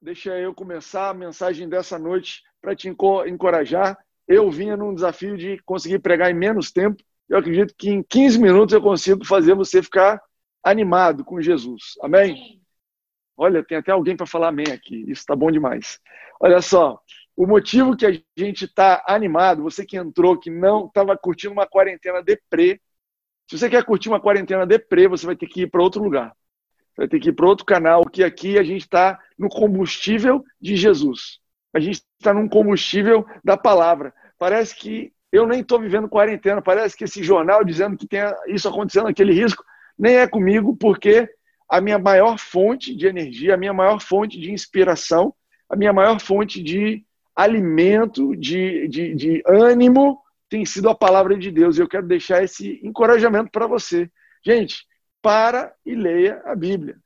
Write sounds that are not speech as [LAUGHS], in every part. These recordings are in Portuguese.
deixa eu começar a mensagem dessa noite para te encorajar. Eu vinha num desafio de conseguir pregar em menos tempo. Eu acredito que em 15 minutos eu consigo fazer você ficar animado com Jesus. Amém? Olha, tem até alguém para falar amém aqui. Isso está bom demais. Olha só, o motivo que a gente está animado, você que entrou, que não estava curtindo uma quarentena deprê, se você quer curtir uma quarentena deprê, você vai ter que ir para outro lugar. Vai ter que ir para outro canal, que aqui a gente está no combustível de Jesus. A gente está num combustível da palavra. Parece que eu nem estou vivendo quarentena, parece que esse jornal dizendo que tem isso acontecendo, aquele risco, nem é comigo, porque a minha maior fonte de energia, a minha maior fonte de inspiração, a minha maior fonte de alimento, de, de, de ânimo, tem sido a palavra de Deus. E eu quero deixar esse encorajamento para você. Gente, para e leia a Bíblia.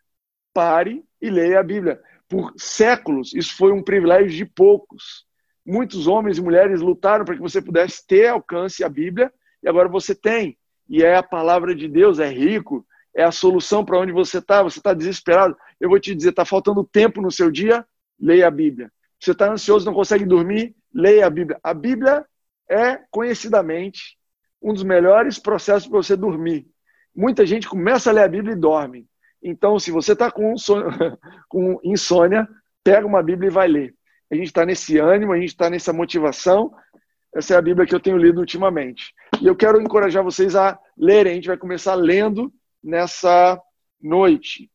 Pare e leia a Bíblia. Por séculos, isso foi um privilégio de poucos. Muitos homens e mulheres lutaram para que você pudesse ter alcance à Bíblia, e agora você tem. E é a palavra de Deus, é rico, é a solução para onde você está. Você está desesperado. Eu vou te dizer, está faltando tempo no seu dia? Leia a Bíblia. Você está ansioso, não consegue dormir? Leia a Bíblia. A Bíblia é conhecidamente um dos melhores processos para você dormir. Muita gente começa a ler a Bíblia e dorme. Então, se você está com, [LAUGHS] com insônia, pega uma Bíblia e vai ler. A gente está nesse ânimo, a gente está nessa motivação. Essa é a Bíblia que eu tenho lido ultimamente. E eu quero encorajar vocês a lerem. A gente vai começar lendo nessa noite.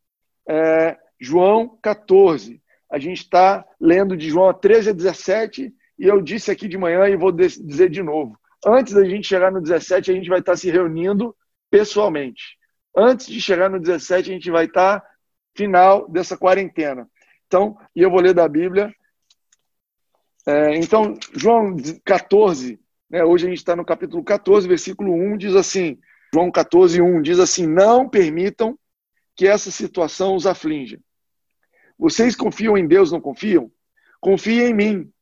É, João 14. A gente está lendo de João 13 a 17, e eu disse aqui de manhã e vou dizer de novo. Antes da gente chegar no 17, a gente vai estar tá se reunindo pessoalmente. Antes de chegar no 17, a gente vai estar tá final dessa quarentena. Então, e eu vou ler da Bíblia. É, então, João 14, né, hoje a gente está no capítulo 14, versículo 1, diz assim: João 14, 1 diz assim: Não permitam que essa situação os aflinja. Vocês confiam em Deus, não confiam? Confiem em mim.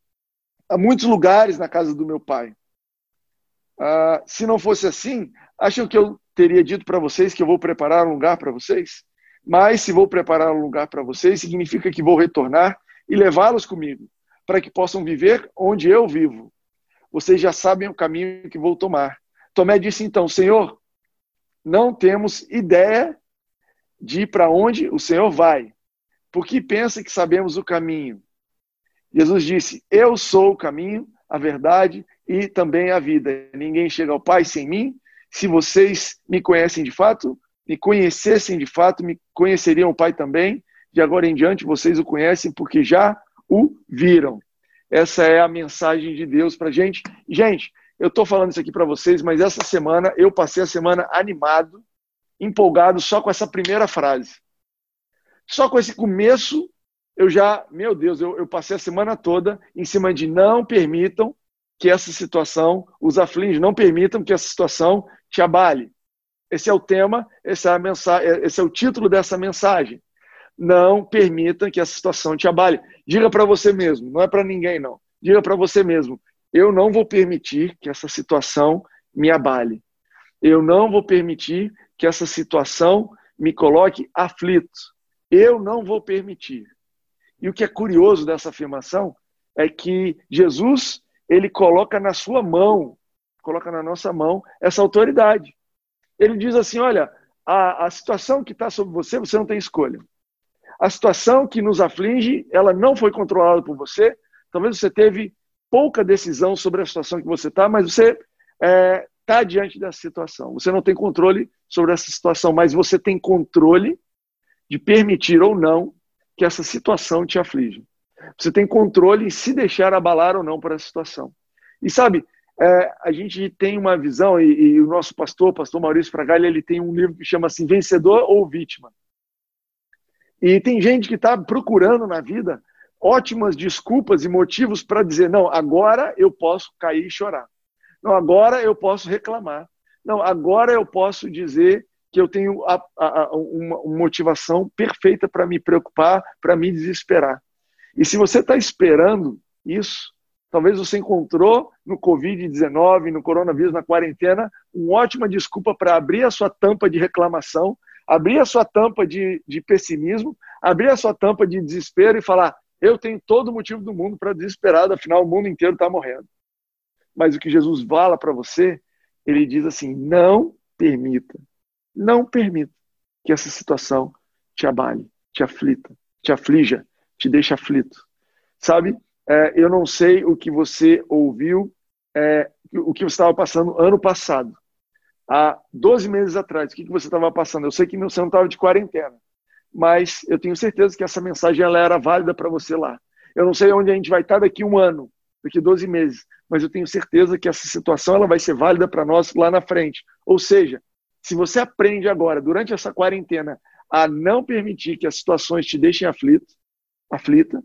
Há muitos lugares na casa do meu pai. Ah, se não fosse assim, acham que eu teria dito para vocês que eu vou preparar um lugar para vocês? Mas se vou preparar um lugar para vocês, significa que vou retornar e levá-los comigo, para que possam viver onde eu vivo. Vocês já sabem o caminho que vou tomar. Tomé disse então: Senhor, não temos ideia de para onde o Senhor vai, porque pensa que sabemos o caminho. Jesus disse: Eu sou o caminho, a verdade e também a vida. Ninguém chega ao Pai sem mim. Se vocês me conhecem de fato, me conhecessem de fato, me conheceriam o Pai também. De agora em diante vocês o conhecem porque já o viram. Essa é a mensagem de Deus para gente. Gente, eu estou falando isso aqui para vocês, mas essa semana eu passei a semana animado, empolgado só com essa primeira frase. Só com esse começo, eu já, meu Deus, eu, eu passei a semana toda em cima de não permitam que essa situação os aflige, não permitam que essa situação te abale. Esse é o tema, esse é, a mensagem, esse é o título dessa mensagem. Não permitam que essa situação te abale. Diga para você mesmo, não é para ninguém não. Diga para você mesmo, eu não vou permitir que essa situação me abale. Eu não vou permitir que essa situação me coloque aflito. Eu não vou permitir. E o que é curioso dessa afirmação é que Jesus, ele coloca na sua mão, coloca na nossa mão essa autoridade. Ele diz assim: olha, a, a situação que está sobre você, você não tem escolha. A situação que nos aflige, ela não foi controlada por você. Talvez você teve pouca decisão sobre a situação que você está, mas você está é, tá diante dessa situação. Você não tem controle sobre essa situação, mas você tem controle de permitir ou não que essa situação te aflige. Você tem controle em se deixar abalar ou não por essa situação. E sabe, é, a gente tem uma visão, e, e, o nosso pastor, pastor Maurício Fragalha, ele tem um livro que chama assim, Vencedor ou Vítima. E tem gente que está procurando na vida ótimas desculpas e motivos para dizer: não, agora eu posso cair e chorar. Não, agora eu posso reclamar. Não, agora eu posso dizer que eu tenho a, a, a, uma motivação perfeita para me preocupar, para me desesperar. E se você está esperando isso, talvez você encontrou no Covid-19, no coronavírus, na quarentena, uma ótima desculpa para abrir a sua tampa de reclamação, abrir a sua tampa de, de pessimismo, abrir a sua tampa de desespero e falar: Eu tenho todo o motivo do mundo para desesperar, afinal o mundo inteiro está morrendo. Mas o que Jesus fala para você, ele diz assim: não permita, não permita que essa situação te abale, te aflita, te aflija, te deixe aflito. Sabe? É, eu não sei o que você ouviu, é, o que você estava passando ano passado. Há 12 meses atrás, o que, que você estava passando? Eu sei que você não estava de quarentena, mas eu tenho certeza que essa mensagem ela era válida para você lá. Eu não sei onde a gente vai estar daqui um ano, daqui 12 meses, mas eu tenho certeza que essa situação ela vai ser válida para nós lá na frente. Ou seja, se você aprende agora, durante essa quarentena, a não permitir que as situações te deixem aflito, aflita,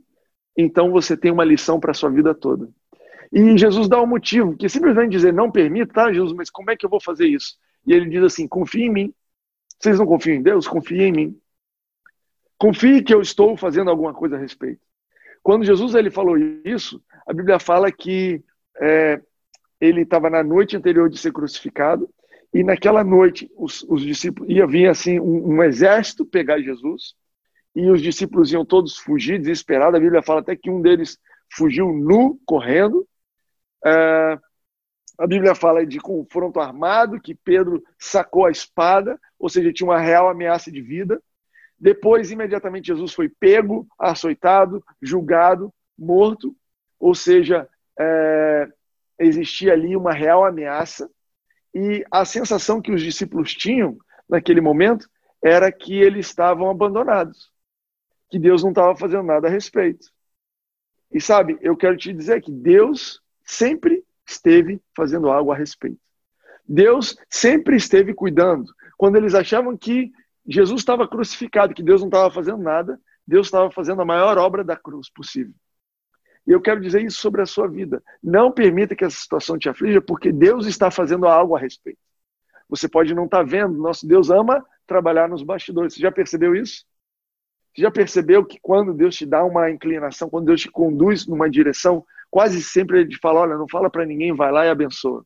então você tem uma lição para a sua vida toda. E Jesus dá um motivo, que simplesmente dizer não permita, tá, Jesus, mas como é que eu vou fazer isso? E ele diz assim: confie em mim. Vocês não confiam em Deus? Confie em mim. Confie que eu estou fazendo alguma coisa a respeito. Quando Jesus ele falou isso, a Bíblia fala que é, ele estava na noite anterior de ser crucificado e naquela noite os, os discípulos ia vir assim um, um, exército pegar Jesus e os discípulos iam todos fugir desesperados. A Bíblia fala até que um deles fugiu nu correndo. É, a Bíblia fala de confronto armado, que Pedro sacou a espada, ou seja, tinha uma real ameaça de vida. Depois, imediatamente, Jesus foi pego, açoitado, julgado, morto, ou seja, é, existia ali uma real ameaça. E a sensação que os discípulos tinham naquele momento era que eles estavam abandonados, que Deus não estava fazendo nada a respeito. E sabe, eu quero te dizer que Deus sempre esteve fazendo algo a respeito. Deus sempre esteve cuidando. Quando eles achavam que Jesus estava crucificado, que Deus não estava fazendo nada, Deus estava fazendo a maior obra da cruz possível. E eu quero dizer isso sobre a sua vida. Não permita que essa situação te aflija, porque Deus está fazendo algo a respeito. Você pode não estar tá vendo, nosso Deus ama trabalhar nos bastidores. Você já percebeu isso? Você já percebeu que quando Deus te dá uma inclinação, quando Deus te conduz numa direção, quase sempre ele te fala: olha, não fala para ninguém, vai lá e abençoa.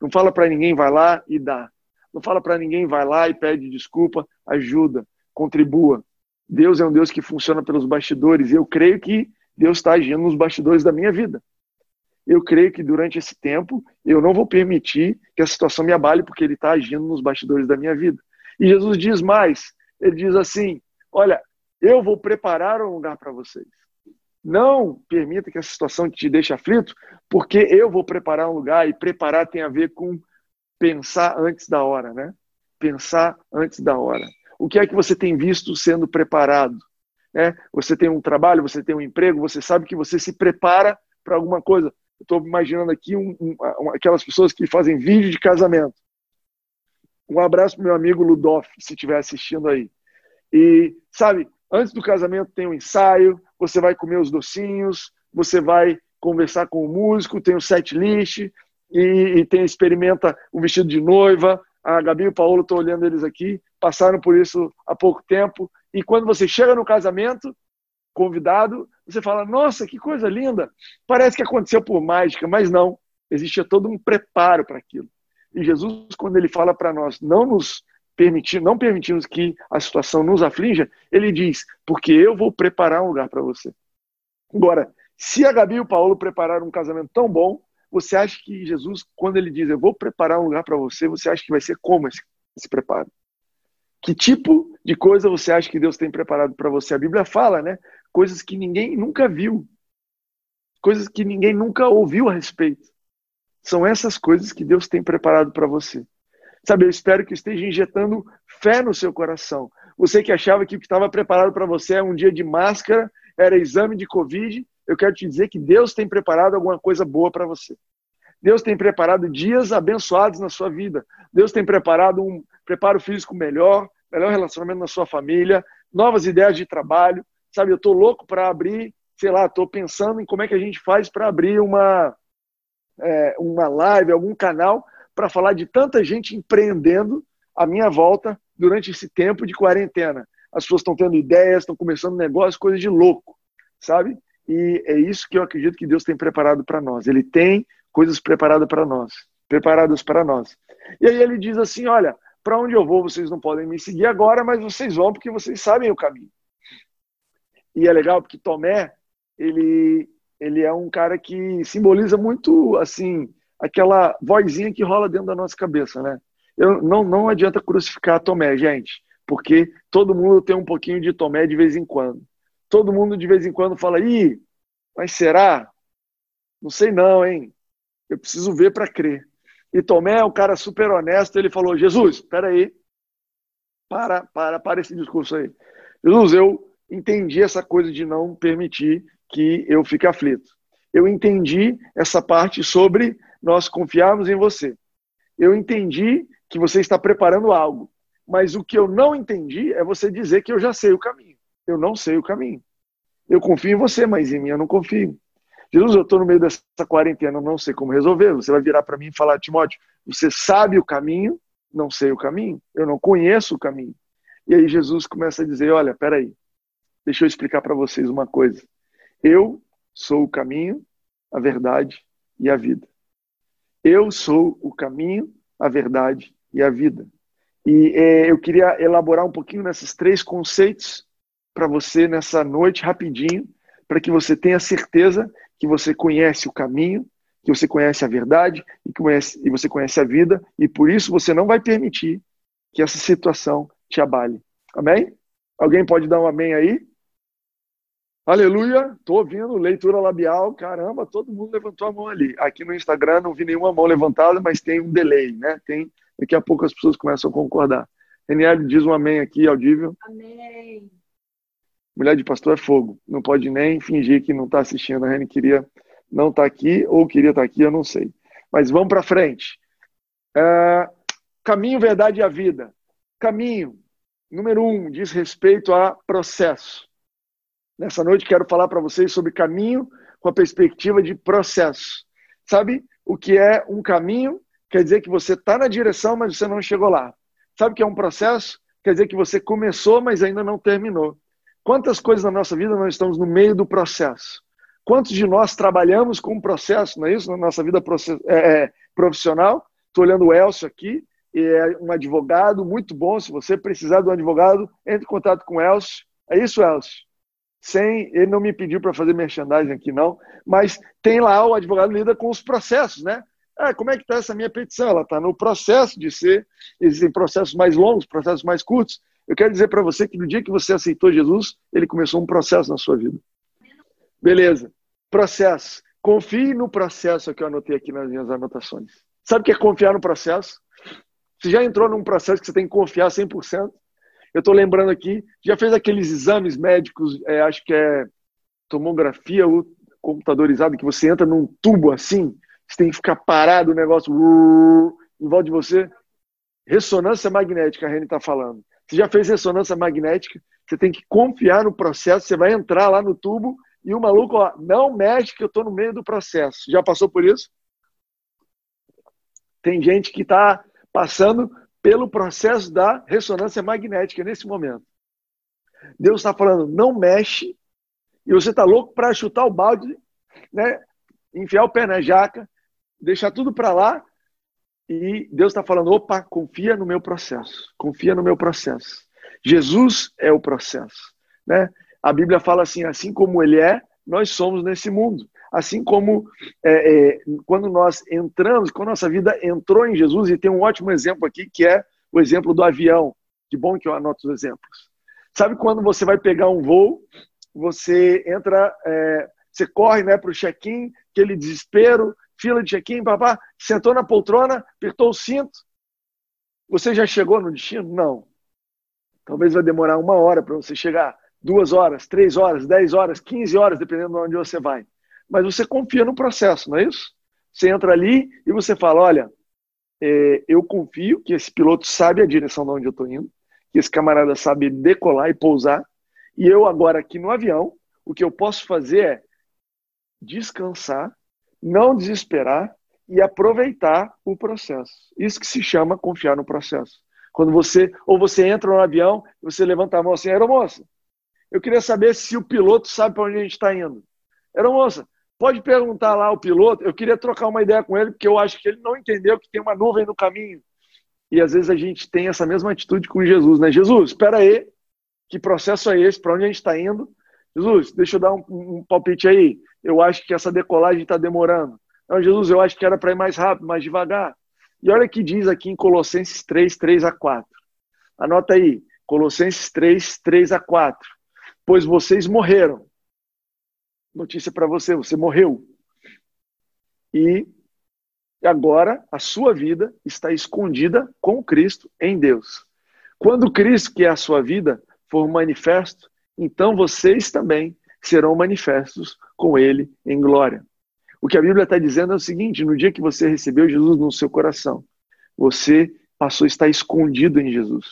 Não fala para ninguém, vai lá e dá. Não fala para ninguém, vai lá e pede desculpa, ajuda, contribua. Deus é um Deus que funciona pelos bastidores e eu creio que Deus está agindo nos bastidores da minha vida. Eu creio que durante esse tempo eu não vou permitir que a situação me abale porque Ele está agindo nos bastidores da minha vida. E Jesus diz mais: Ele diz assim: Olha, eu vou preparar um lugar para vocês. Não permita que essa situação te deixe aflito, porque eu vou preparar um lugar e preparar tem a ver com pensar antes da hora, né? Pensar antes da hora. O que é que você tem visto sendo preparado? É, você tem um trabalho, você tem um emprego, você sabe que você se prepara para alguma coisa. Estou imaginando aqui um, um, aquelas pessoas que fazem vídeo de casamento. Um abraço para meu amigo Ludoff, se estiver assistindo aí. E, sabe, antes do casamento tem um ensaio, você vai comer os docinhos, você vai conversar com o músico, tem o set list, e, e tem experimenta o vestido de noiva. A Gabi e o Paulo, estou olhando eles aqui, passaram por isso há pouco tempo. E quando você chega no casamento, convidado, você fala: Nossa, que coisa linda! Parece que aconteceu por mágica, mas não. Existia todo um preparo para aquilo. E Jesus, quando ele fala para nós não nos permitir, não permitirmos que a situação nos aflinja, ele diz: Porque eu vou preparar um lugar para você. Agora, se a Gabi e o Paulo prepararam um casamento tão bom, você acha que Jesus, quando ele diz, eu vou preparar um lugar para você, você acha que vai ser como esse, esse preparo? Que tipo de coisa você acha que Deus tem preparado para você? A Bíblia fala, né? Coisas que ninguém nunca viu, coisas que ninguém nunca ouviu a respeito. São essas coisas que Deus tem preparado para você. Sabe, eu espero que esteja injetando fé no seu coração. Você que achava que o que estava preparado para você é um dia de máscara, era exame de Covid, eu quero te dizer que Deus tem preparado alguma coisa boa para você. Deus tem preparado dias abençoados na sua vida. Deus tem preparado um preparo físico melhor, melhor relacionamento na sua família, novas ideias de trabalho. Sabe, eu estou louco para abrir, sei lá, estou pensando em como é que a gente faz para abrir uma, é, uma live, algum canal, para falar de tanta gente empreendendo à minha volta durante esse tempo de quarentena. As pessoas estão tendo ideias, estão começando negócios, coisas de louco, sabe? E é isso que eu acredito que Deus tem preparado para nós. Ele tem coisas preparadas para nós, preparadas para nós. E aí ele diz assim: olha, para onde eu vou, vocês não podem me seguir agora, mas vocês vão porque vocês sabem o caminho. E é legal porque Tomé, ele, ele é um cara que simboliza muito, assim, aquela vozinha que rola dentro da nossa cabeça, né? Eu, não, não adianta crucificar Tomé, gente, porque todo mundo tem um pouquinho de Tomé de vez em quando. Todo mundo de vez em quando fala, ih, mas será? Não sei não, hein? Eu preciso ver para crer. E Tomé é um cara super honesto, ele falou, Jesus, espera aí, para, para, para esse discurso aí. Jesus, eu entendi essa coisa de não permitir que eu fique aflito. Eu entendi essa parte sobre nós confiarmos em você. Eu entendi que você está preparando algo, mas o que eu não entendi é você dizer que eu já sei o caminho. Eu não sei o caminho. Eu confio em você, mas em mim eu não confio. Jesus, eu estou no meio dessa quarentena, não sei como resolver. Você vai virar para mim e falar, Timóteo, você sabe o caminho? Não sei o caminho. Eu não conheço o caminho. E aí Jesus começa a dizer, olha, peraí, deixa eu explicar para vocês uma coisa. Eu sou o caminho, a verdade e a vida. Eu sou o caminho, a verdade e a vida. E é, eu queria elaborar um pouquinho nesses três conceitos para você nessa noite, rapidinho, para que você tenha certeza que você conhece o caminho, que você conhece a verdade e, conhece, e você conhece a vida, e por isso você não vai permitir que essa situação te abale. Amém? Alguém pode dar um amém aí? Aleluia, tô ouvindo leitura labial, caramba, todo mundo levantou a mão ali. Aqui no Instagram não vi nenhuma mão levantada, mas tem um delay, né? Tem, daqui a pouco as pessoas começam a concordar. Reniel diz um amém aqui, audível. Amém. Mulher de pastor é fogo, não pode nem fingir que não está assistindo. A Reni queria não estar tá aqui ou queria estar tá aqui, eu não sei. Mas vamos para frente. É, caminho, verdade e a vida. Caminho, número um, diz respeito a processo. Nessa noite quero falar para vocês sobre caminho com a perspectiva de processo. Sabe o que é um caminho? Quer dizer que você está na direção, mas você não chegou lá. Sabe o que é um processo? Quer dizer que você começou, mas ainda não terminou. Quantas coisas na nossa vida nós estamos no meio do processo? Quantos de nós trabalhamos com um processo, não é isso? Na nossa vida é, é, profissional? Estou olhando o Elcio aqui, é um advogado muito bom. Se você precisar de um advogado, entre em contato com o Elcio. É isso, Elcio? Sem. Ele não me pediu para fazer merchandising aqui, não, mas tem lá o advogado lida com os processos, né? Ah, como é que está essa minha petição? Ela está no processo de ser. Existem processos mais longos, processos mais curtos. Eu quero dizer para você que no dia que você aceitou Jesus, ele começou um processo na sua vida. Beleza. Processo. Confie no processo que eu anotei aqui nas minhas anotações. Sabe o que é confiar no processo? Você já entrou num processo que você tem que confiar 100%? Eu estou lembrando aqui, já fez aqueles exames médicos, é, acho que é tomografia ou computadorizado, que você entra num tubo assim, você tem que ficar parado o negócio em volta de você. Ressonância magnética, a Reni está falando. Você já fez ressonância magnética, você tem que confiar no processo, você vai entrar lá no tubo e o maluco, ó, não mexe que eu estou no meio do processo. Já passou por isso? Tem gente que está passando pelo processo da ressonância magnética nesse momento. Deus está falando, não mexe, e você está louco para chutar o balde, né? enfiar o pé na jaca, deixar tudo para lá, e Deus está falando, opa, confia no meu processo, confia no meu processo. Jesus é o processo. Né? A Bíblia fala assim, assim como ele é, nós somos nesse mundo. Assim como é, é, quando nós entramos, quando nossa vida entrou em Jesus, e tem um ótimo exemplo aqui, que é o exemplo do avião. Que bom que eu anoto os exemplos. Sabe quando você vai pegar um voo, você entra, é, você corre né, para o check-in, aquele desespero, fila de check-in, papá, sentou na poltrona, apertou o cinto. Você já chegou no destino? Não. Talvez vai demorar uma hora para você chegar, duas horas, três horas, dez horas, quinze horas, dependendo de onde você vai mas você confia no processo, não é isso? Você entra ali e você fala: olha, é, eu confio que esse piloto sabe a direção de onde eu estou indo, que esse camarada sabe decolar e pousar, e eu agora aqui no avião, o que eu posso fazer é descansar, não desesperar e aproveitar o processo. Isso que se chama confiar no processo. Quando você, ou você entra no avião, você levanta a mão assim, aeromoça, eu queria saber se o piloto sabe para onde a gente está indo. Aeromoça, Pode perguntar lá ao piloto. Eu queria trocar uma ideia com ele, porque eu acho que ele não entendeu que tem uma nuvem no caminho. E às vezes a gente tem essa mesma atitude com Jesus, né? Jesus, espera aí, que processo é esse? Para onde a gente está indo? Jesus, deixa eu dar um, um palpite aí. Eu acho que essa decolagem está demorando. Não, Jesus, eu acho que era para ir mais rápido, mais devagar. E olha o que diz aqui em Colossenses 3, 3 a 4. Anota aí, Colossenses 3, 3 a 4. Pois vocês morreram. Notícia para você, você morreu. E agora a sua vida está escondida com Cristo em Deus. Quando Cristo, que é a sua vida, for manifesto, então vocês também serão manifestos com Ele em glória. O que a Bíblia está dizendo é o seguinte: no dia que você recebeu Jesus no seu coração, você passou a estar escondido em Jesus.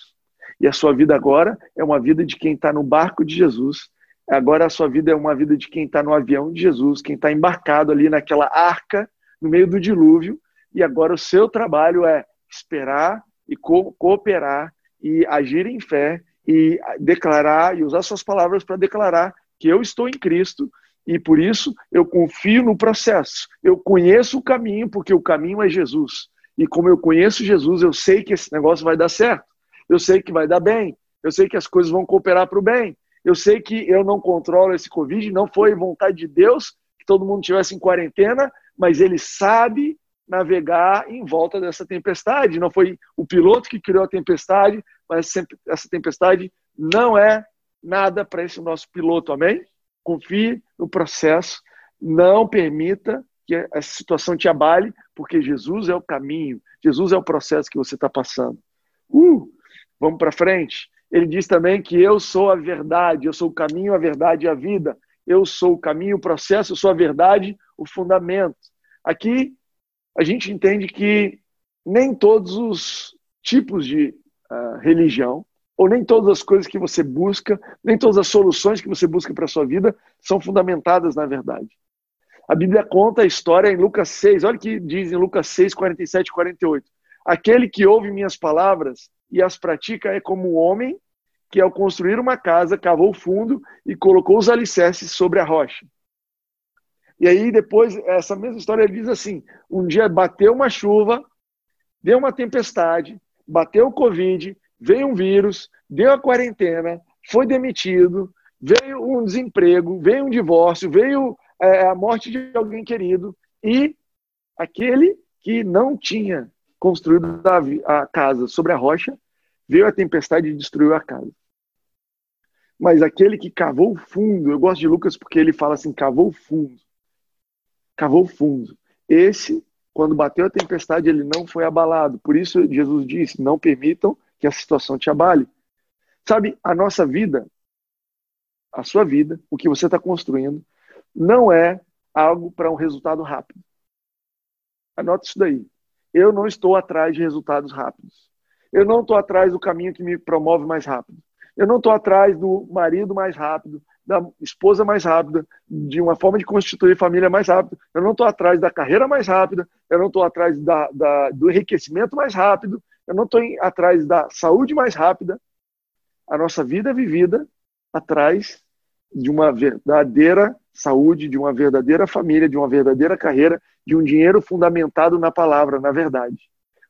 E a sua vida agora é uma vida de quem está no barco de Jesus. Agora a sua vida é uma vida de quem está no avião de Jesus, quem está embarcado ali naquela arca no meio do dilúvio. E agora o seu trabalho é esperar e co cooperar e agir em fé e declarar e usar suas palavras para declarar que eu estou em Cristo e por isso eu confio no processo. Eu conheço o caminho, porque o caminho é Jesus. E como eu conheço Jesus, eu sei que esse negócio vai dar certo. Eu sei que vai dar bem. Eu sei que as coisas vão cooperar para o bem. Eu sei que eu não controlo esse Covid, não foi vontade de Deus que todo mundo estivesse em quarentena, mas ele sabe navegar em volta dessa tempestade. Não foi o piloto que criou a tempestade, mas essa tempestade não é nada para esse nosso piloto, amém? Confie no processo, não permita que essa situação te abale, porque Jesus é o caminho, Jesus é o processo que você está passando. Uh, vamos para frente. Ele diz também que eu sou a verdade, eu sou o caminho, a verdade e a vida. Eu sou o caminho, o processo, eu sou a verdade, o fundamento. Aqui a gente entende que nem todos os tipos de uh, religião ou nem todas as coisas que você busca, nem todas as soluções que você busca para a sua vida são fundamentadas na verdade. A Bíblia conta a história em Lucas 6, olha o que diz em Lucas 6, 47 e 48. Aquele que ouve minhas palavras e as pratica é como um homem que, ao construir uma casa, cavou fundo e colocou os alicerces sobre a rocha. E aí, depois, essa mesma história diz assim: um dia bateu uma chuva, deu uma tempestade, bateu o Covid, veio um vírus, deu a quarentena, foi demitido, veio um desemprego, veio um divórcio, veio é, a morte de alguém querido e aquele que não tinha construído a casa sobre a rocha, veio a tempestade e destruiu a casa. Mas aquele que cavou fundo, eu gosto de Lucas porque ele fala assim, cavou fundo. Cavou fundo. Esse, quando bateu a tempestade, ele não foi abalado. Por isso Jesus disse, não permitam que a situação te abale. Sabe, a nossa vida, a sua vida, o que você está construindo, não é algo para um resultado rápido. Anote isso daí. Eu não estou atrás de resultados rápidos. Eu não estou atrás do caminho que me promove mais rápido. Eu não estou atrás do marido mais rápido, da esposa mais rápida, de uma forma de constituir família mais rápida. Eu não estou atrás da carreira mais rápida. Eu não estou atrás da, da, do enriquecimento mais rápido. Eu não estou atrás da saúde mais rápida. A nossa vida é vivida atrás de uma verdadeira saúde, de uma verdadeira família, de uma verdadeira carreira, de um dinheiro fundamentado na palavra, na verdade.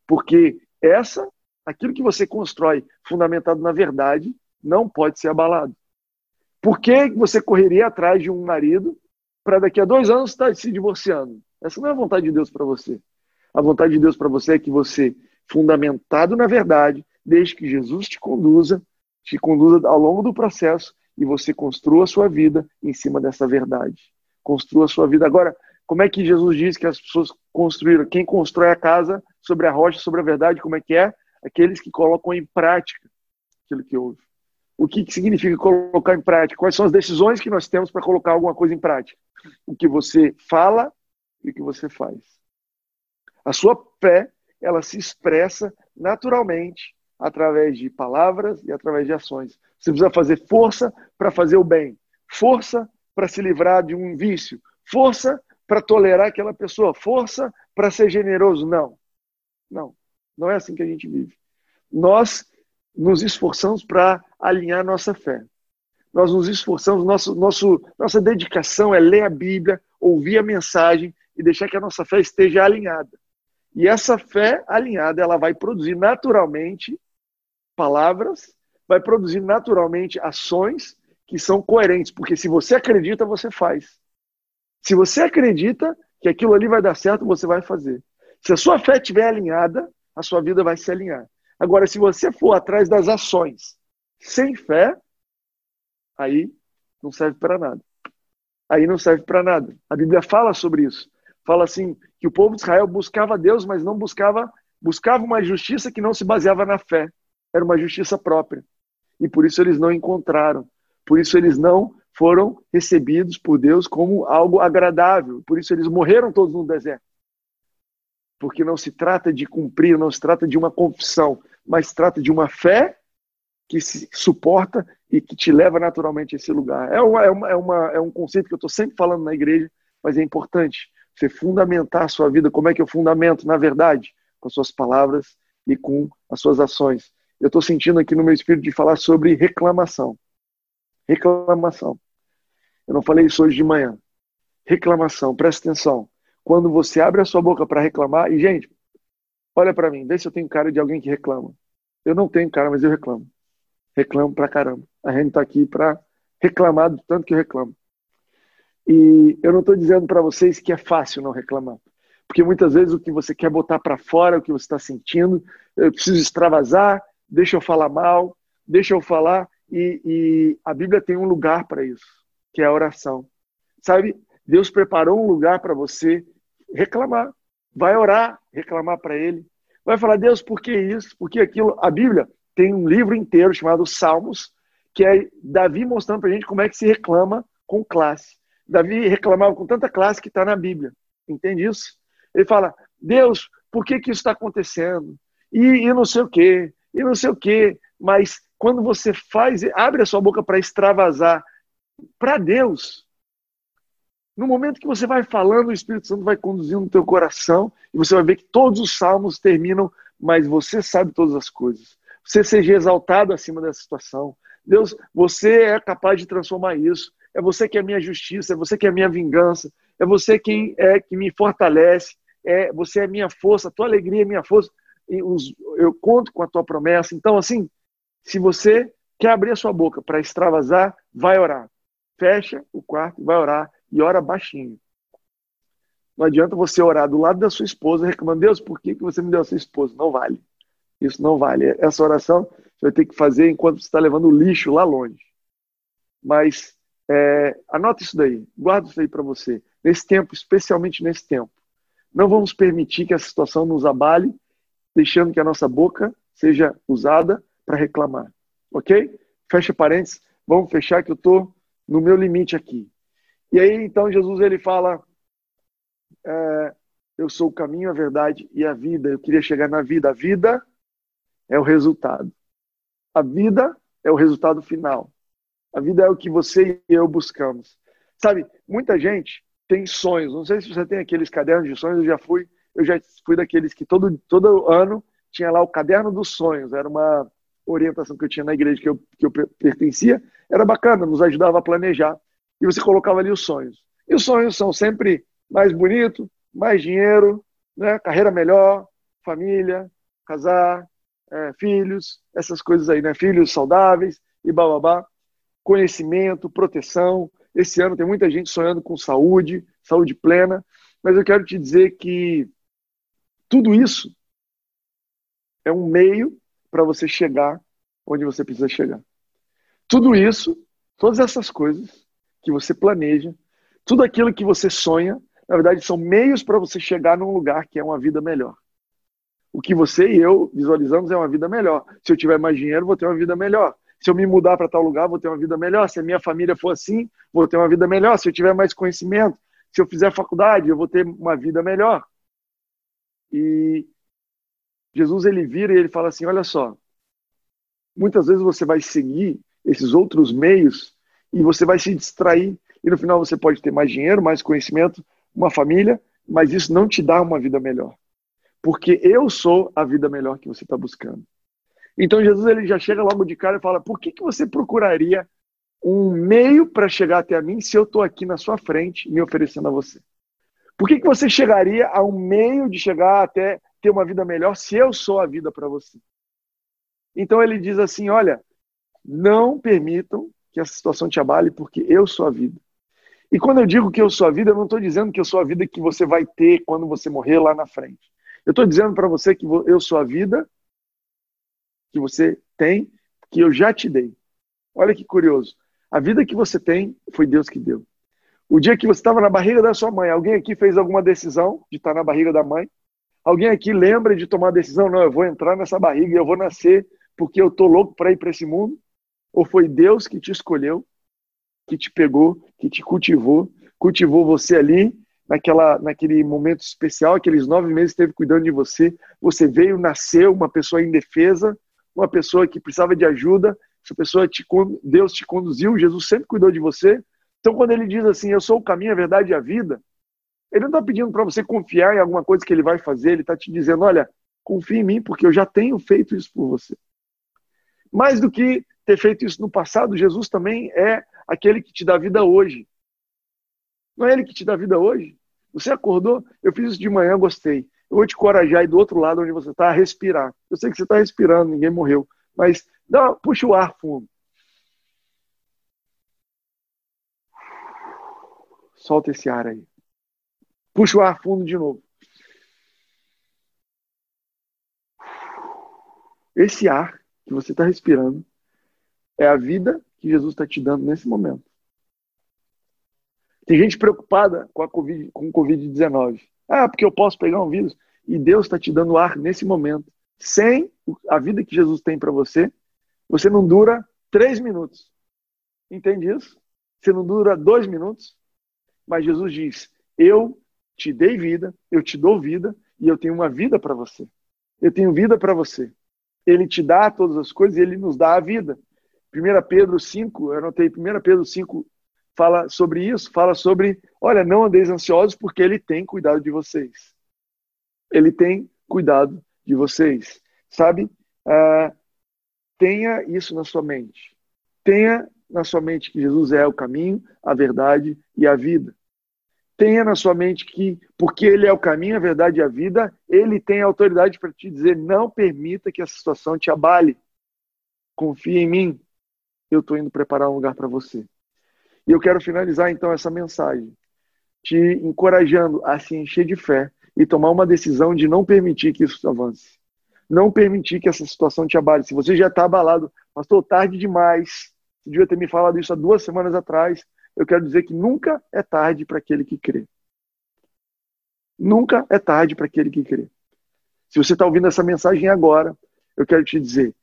Porque essa, aquilo que você constrói fundamentado na verdade, não pode ser abalado. Por que você correria atrás de um marido para daqui a dois anos estar se divorciando? Essa não é a vontade de Deus para você. A vontade de Deus para você é que você fundamentado na verdade, desde que Jesus te conduza, te conduza ao longo do processo e você construa a sua vida em cima dessa verdade. Construa a sua vida. Agora, como é que Jesus diz que as pessoas construíram? Quem constrói a casa sobre a rocha, sobre a verdade, como é que é? Aqueles que colocam em prática aquilo que ouve. O que, que significa colocar em prática? Quais são as decisões que nós temos para colocar alguma coisa em prática? O que você fala e o que você faz. A sua fé ela se expressa naturalmente através de palavras e através de ações. Você precisa fazer força para fazer o bem, força para se livrar de um vício, força para tolerar aquela pessoa, força para ser generoso. Não, não, não é assim que a gente vive. Nós nos esforçamos para alinhar nossa fé. Nós nos esforçamos, nosso, nosso, nossa dedicação é ler a Bíblia, ouvir a mensagem e deixar que a nossa fé esteja alinhada. E essa fé alinhada, ela vai produzir naturalmente palavras, vai produzir naturalmente ações que são coerentes, porque se você acredita, você faz. Se você acredita que aquilo ali vai dar certo, você vai fazer. Se a sua fé estiver alinhada, a sua vida vai se alinhar. Agora, se você for atrás das ações sem fé, aí não serve para nada. Aí não serve para nada. A Bíblia fala sobre isso. Fala assim que o povo de Israel buscava Deus, mas não buscava buscava uma justiça que não se baseava na fé. Era uma justiça própria. E por isso eles não encontraram. Por isso eles não foram recebidos por Deus como algo agradável. Por isso eles morreram todos no deserto. Porque não se trata de cumprir, não se trata de uma confissão, mas trata de uma fé que se suporta e que te leva naturalmente a esse lugar. É, uma, é, uma, é, uma, é um conceito que eu estou sempre falando na igreja, mas é importante você fundamentar a sua vida. Como é que eu fundamento? Na verdade, com as suas palavras e com as suas ações. Eu estou sentindo aqui no meu espírito de falar sobre reclamação. Reclamação. Eu não falei isso hoje de manhã. Reclamação, presta atenção. Quando você abre a sua boca para reclamar, e gente, olha para mim, vê se eu tenho cara de alguém que reclama. Eu não tenho cara, mas eu reclamo. Reclamo pra caramba. A gente está aqui para reclamar do tanto que eu reclamo. E eu não estou dizendo para vocês que é fácil não reclamar. Porque muitas vezes o que você quer botar para fora, o que você está sentindo, eu preciso extravasar, deixa eu falar mal, deixa eu falar. E, e a Bíblia tem um lugar para isso, que é a oração. Sabe, Deus preparou um lugar para você reclamar. Vai orar, reclamar para Ele. Vai falar, Deus, por que isso? Por que aquilo? A Bíblia tem um livro inteiro chamado Salmos, que é Davi mostrando para gente como é que se reclama com classe. Davi reclamava com tanta classe que está na Bíblia. Entende isso? Ele fala, Deus, por que, que isso está acontecendo? E, e não sei o quê, e não sei o quê. Mas quando você faz, abre a sua boca para extravasar para Deus, no momento que você vai falando, o Espírito Santo vai conduzindo o teu coração e você vai ver que todos os salmos terminam, mas você sabe todas as coisas. Você seja exaltado acima dessa situação. Deus, você é capaz de transformar isso. É você que é a minha justiça, é você que é a minha vingança, é você quem é que me fortalece, é você é minha força, a tua alegria é minha força. eu conto com a tua promessa. Então, assim, se você quer abrir a sua boca para extravasar, vai orar. Fecha o quarto, vai orar e ora baixinho. Não adianta você orar do lado da sua esposa reclamando, Deus, por que, você me deu a sua esposa? Não vale. Isso não vale. Essa oração você vai ter que fazer enquanto você está levando o lixo lá longe. Mas é, anota isso daí, guarda isso aí para você. Nesse tempo, especialmente nesse tempo. Não vamos permitir que a situação nos abale, deixando que a nossa boca seja usada para reclamar. Ok? Fecha parênteses. Vamos fechar que eu estou no meu limite aqui. E aí, então, Jesus ele fala: é, Eu sou o caminho, a verdade e a vida. Eu queria chegar na vida. A vida é o resultado. A vida é o resultado final. A vida é o que você e eu buscamos. Sabe, muita gente tem sonhos. Não sei se você tem aqueles cadernos de sonhos, eu já fui, eu já fui daqueles que todo, todo ano tinha lá o caderno dos sonhos. Era uma orientação que eu tinha na igreja que eu, que eu pertencia. Era bacana, nos ajudava a planejar. E você colocava ali os sonhos. E os sonhos são sempre mais bonito, mais dinheiro, né? carreira melhor, família, casar, é, filhos, essas coisas aí, né? Filhos saudáveis e bababá. Conhecimento, proteção. Esse ano tem muita gente sonhando com saúde, saúde plena. Mas eu quero te dizer que tudo isso é um meio para você chegar onde você precisa chegar. Tudo isso, todas essas coisas que você planeja, tudo aquilo que você sonha, na verdade são meios para você chegar num lugar que é uma vida melhor o que você e eu visualizamos é uma vida melhor. Se eu tiver mais dinheiro, vou ter uma vida melhor. Se eu me mudar para tal lugar, vou ter uma vida melhor. Se a minha família for assim, vou ter uma vida melhor. Se eu tiver mais conhecimento, se eu fizer faculdade, eu vou ter uma vida melhor. E Jesus ele vira e ele fala assim: olha só, muitas vezes você vai seguir esses outros meios e você vai se distrair e no final você pode ter mais dinheiro, mais conhecimento, uma família, mas isso não te dá uma vida melhor porque eu sou a vida melhor que você está buscando. Então Jesus ele já chega logo de cara e fala: por que, que você procuraria um meio para chegar até mim se eu estou aqui na sua frente me oferecendo a você? Por que, que você chegaria a um meio de chegar até ter uma vida melhor se eu sou a vida para você? Então ele diz assim: olha, não permitam que essa situação te abale, porque eu sou a vida. E quando eu digo que eu sou a vida, eu não estou dizendo que eu sou a vida que você vai ter quando você morrer lá na frente. Eu estou dizendo para você que eu sou a vida que você tem, que eu já te dei. Olha que curioso. A vida que você tem foi Deus que deu. O dia que você estava na barriga da sua mãe, alguém aqui fez alguma decisão de estar na barriga da mãe? Alguém aqui lembra de tomar a decisão? Não, eu vou entrar nessa barriga e eu vou nascer porque eu estou louco para ir para esse mundo? Ou foi Deus que te escolheu, que te pegou, que te cultivou, cultivou você ali, naquela, naquele momento especial, aqueles nove meses esteve cuidando de você, você veio, nasceu uma pessoa indefesa, uma pessoa que precisava de ajuda, essa pessoa te, Deus te conduziu, Jesus sempre cuidou de você, então, quando ele diz assim, eu sou o caminho, a verdade e a vida, ele não está pedindo para você confiar em alguma coisa que ele vai fazer, ele está te dizendo, olha, confie em mim, porque eu já tenho feito isso por você. Mais do que ter feito isso no passado, Jesus também é aquele que te dá vida hoje. Não é ele que te dá vida hoje? Você acordou, eu fiz isso de manhã, gostei. Eu vou te corajar aí do outro lado onde você está respirar. Eu sei que você está respirando, ninguém morreu, mas dá, puxa o ar fundo. Solta esse ar aí. Puxa o ar fundo de novo. Esse ar que você está respirando é a vida que Jesus está te dando nesse momento. Tem gente preocupada com a COVID, com o Covid-19. Ah, porque eu posso pegar um vírus. E Deus está te dando ar nesse momento. Sem a vida que Jesus tem para você, você não dura três minutos. Entende isso? Você não dura dois minutos. Mas Jesus diz: Eu te dei vida, eu te dou vida e eu tenho uma vida para você. Eu tenho vida para você. Ele te dá todas as coisas e ele nos dá a vida. 1 Pedro 5, eu anotei 1 Pedro 5 fala sobre isso, fala sobre, olha, não andeis ansiosos porque ele tem cuidado de vocês. Ele tem cuidado de vocês. Sabe? Uh, tenha isso na sua mente. Tenha na sua mente que Jesus é o caminho, a verdade e a vida. Tenha na sua mente que, porque Ele é o caminho, a verdade e a vida, Ele tem autoridade para te dizer: não permita que essa situação te abale. Confie em mim. Eu estou indo preparar um lugar para você. E eu quero finalizar então essa mensagem, te encorajando a se encher de fé e tomar uma decisão de não permitir que isso avance. Não permitir que essa situação te abale. Se você já está abalado, pastor, tarde demais. Você devia ter me falado isso há duas semanas atrás eu quero dizer que nunca é tarde para aquele que crê. Nunca é tarde para aquele que crê. Se você está ouvindo essa mensagem agora, eu quero te dizer: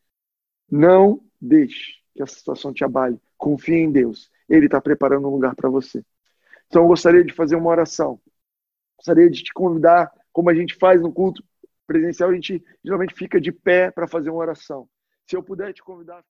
não deixe que essa situação te abale. Confie em Deus. Ele está preparando um lugar para você. Então, eu gostaria de fazer uma oração. Gostaria de te convidar, como a gente faz no culto presencial, a gente geralmente fica de pé para fazer uma oração. Se eu puder te convidar.